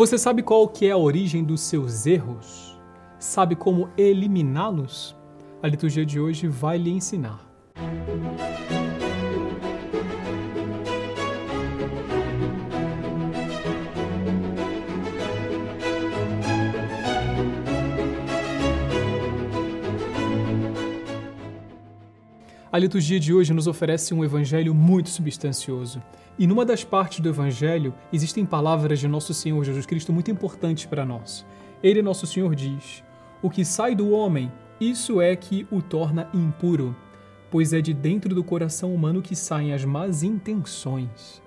Você sabe qual que é a origem dos seus erros? Sabe como eliminá-los? A liturgia de hoje vai lhe ensinar. Liturgia de hoje nos oferece um evangelho muito substancioso. E numa das partes do evangelho existem palavras de nosso Senhor Jesus Cristo muito importantes para nós. Ele, nosso Senhor, diz: O que sai do homem, isso é que o torna impuro, pois é de dentro do coração humano que saem as más intenções.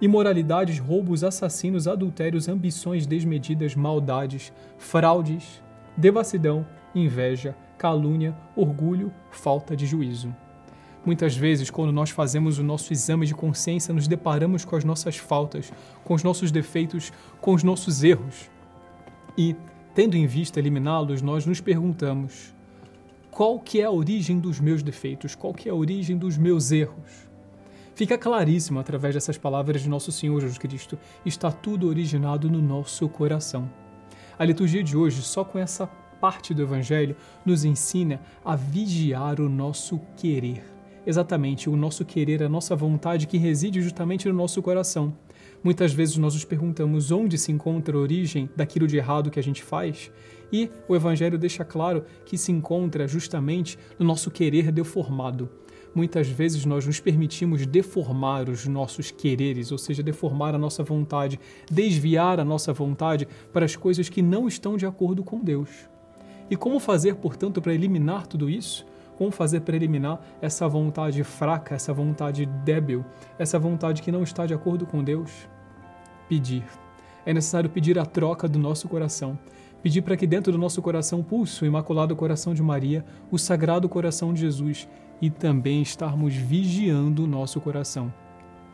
Imoralidades, roubos, assassinos, adultérios, ambições desmedidas, maldades, fraudes, devassidão, inveja, calúnia, orgulho, falta de juízo. Muitas vezes, quando nós fazemos o nosso exame de consciência, nos deparamos com as nossas faltas, com os nossos defeitos, com os nossos erros. E, tendo em vista eliminá-los, nós nos perguntamos: qual que é a origem dos meus defeitos? Qual que é a origem dos meus erros? Fica claríssimo através dessas palavras de nosso Senhor Jesus Cristo, está tudo originado no nosso coração. A liturgia de hoje, só com essa parte do Evangelho, nos ensina a vigiar o nosso querer exatamente o nosso querer, a nossa vontade que reside justamente no nosso coração. Muitas vezes nós nos perguntamos onde se encontra a origem daquilo de errado que a gente faz, e o Evangelho deixa claro que se encontra justamente no nosso querer deformado. Muitas vezes nós nos permitimos deformar os nossos quereres, ou seja, deformar a nossa vontade, desviar a nossa vontade para as coisas que não estão de acordo com Deus. E como fazer, portanto, para eliminar tudo isso? Como fazer para eliminar essa vontade fraca, essa vontade débil, essa vontade que não está de acordo com Deus? Pedir. É necessário pedir a troca do nosso coração. Pedir para que dentro do nosso coração pulse o Imaculado Coração de Maria, o Sagrado Coração de Jesus e também estarmos vigiando o nosso coração.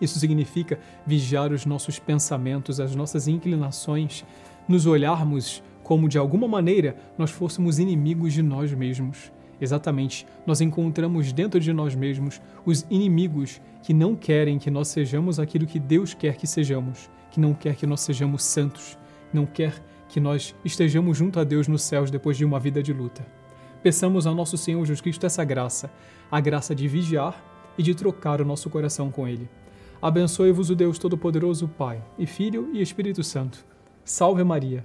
Isso significa vigiar os nossos pensamentos, as nossas inclinações, nos olharmos como de alguma maneira nós fôssemos inimigos de nós mesmos. Exatamente, nós encontramos dentro de nós mesmos os inimigos que não querem que nós sejamos aquilo que Deus quer que sejamos, que não quer que nós sejamos santos, não quer que nós estejamos junto a Deus nos céus depois de uma vida de luta. Peçamos ao nosso Senhor Jesus Cristo essa graça, a graça de vigiar e de trocar o nosso coração com Ele. Abençoe-vos o Deus Todo-Poderoso, Pai, e Filho e Espírito Santo. Salve Maria!